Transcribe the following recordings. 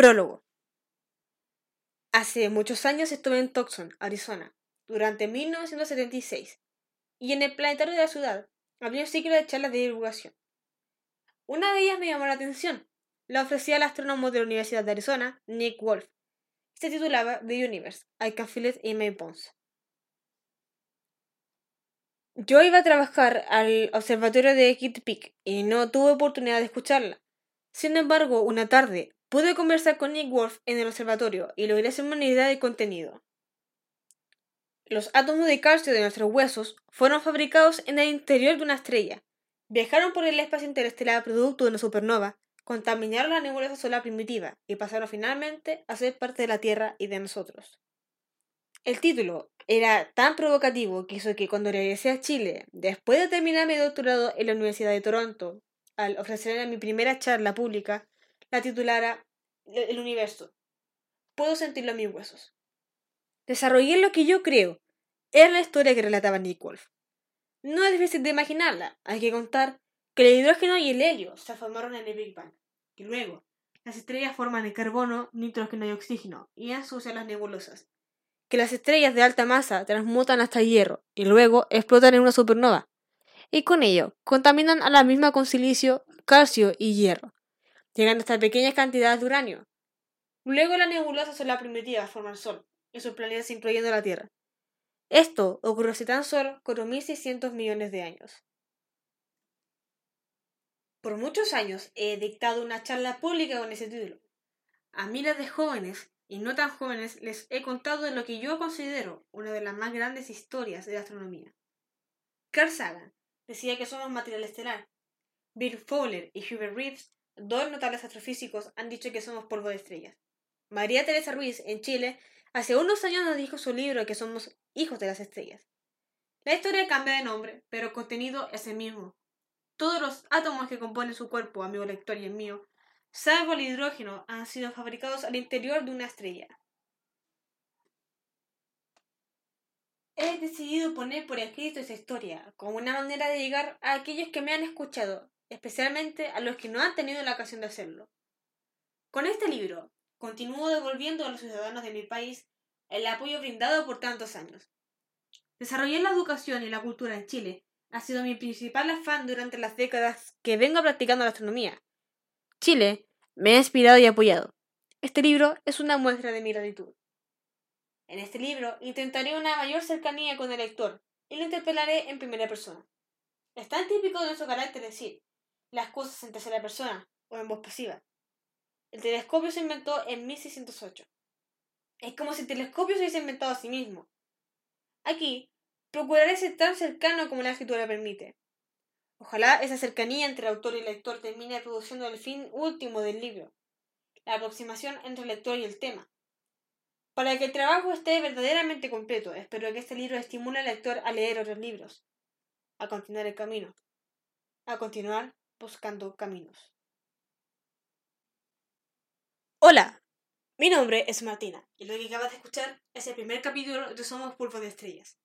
Prólogo. Hace muchos años estuve en Tucson, Arizona, durante 1976, y en el planetario de la ciudad había un ciclo de charlas de divulgación. Una de ellas me llamó la atención. La ofrecía el astrónomo de la Universidad de Arizona, Nick Wolf. Se titulaba The Universe, I Can Feel It in My Bones. Yo iba a trabajar al observatorio de Kitt Peak y no tuve oportunidad de escucharla. Sin embargo, una tarde pude conversar con Nick Wolf en el observatorio y logré hacerme una idea del contenido. Los átomos de calcio de nuestros huesos fueron fabricados en el interior de una estrella, viajaron por el espacio interestelar producto de una supernova, contaminaron la nebulosa solar primitiva y pasaron finalmente a ser parte de la Tierra y de nosotros. El título era tan provocativo que hizo que cuando regresé a Chile, después de terminar mi doctorado en la Universidad de Toronto, al ofrecerme mi primera charla pública, la titulara El universo. Puedo sentirlo en mis huesos. Desarrollé lo que yo creo era la historia que relataba Nick Wolf. No es difícil de imaginarla, hay que contar que el hidrógeno y el helio se formaron en el Big Bang, y luego las estrellas forman el carbono, nitrógeno y oxígeno, y ensucian las nebulosas, que las estrellas de alta masa transmutan hasta hierro y luego explotan en una supernova. Y con ello contaminan a la misma con silicio, calcio y hierro, llegando hasta pequeñas cantidades de uranio. Luego la nebulosa solar primitiva forma el Sol y sus planetas incluyendo la Tierra. Esto ocurrió hace tan solo 4.600 millones de años. Por muchos años he dictado una charla pública con ese título. A miles de jóvenes y no tan jóvenes les he contado de lo que yo considero una de las más grandes historias de la astronomía. Carl Sagan decía que somos material estelar. Bill Fowler y Hubert Reeves, dos notables astrofísicos, han dicho que somos polvo de estrellas. María Teresa Ruiz, en Chile, hace unos años nos dijo su libro que somos hijos de las estrellas. La historia cambia de nombre, pero el contenido es el mismo. Todos los átomos que componen su cuerpo, amigo lector y el mío, salvo el hidrógeno, han sido fabricados al interior de una estrella. He decidido poner por escrito esa historia como una manera de llegar a aquellos que me han escuchado, especialmente a los que no han tenido la ocasión de hacerlo. Con este libro, continúo devolviendo a los ciudadanos de mi país el apoyo brindado por tantos años. Desarrollar la educación y la cultura en Chile ha sido mi principal afán durante las décadas que vengo practicando la astronomía. Chile me ha inspirado y apoyado. Este libro es una muestra de mi gratitud. En este libro intentaré una mayor cercanía con el lector y lo interpelaré en primera persona. Es tan típico de nuestro carácter decir las cosas en tercera persona o en voz pasiva. El telescopio se inventó en 1608. Es como si el telescopio se hubiese inventado a sí mismo. Aquí, procuraré ser tan cercano como la escritura permite, Ojalá esa cercanía entre el autor y el lector termine produciendo el fin último del libro, la aproximación entre el lector y el tema. Para que el trabajo esté verdaderamente completo, espero que este libro estimule al lector a leer otros libros, a continuar el camino, a continuar buscando caminos. Hola, mi nombre es Martina y lo que acabas de escuchar es el primer capítulo de Somos Pulpo de Estrellas.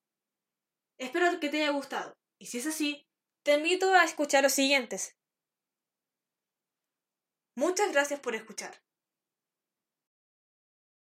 Espero que te haya gustado y si es así, te invito a escuchar los siguientes. Muchas gracias por escuchar.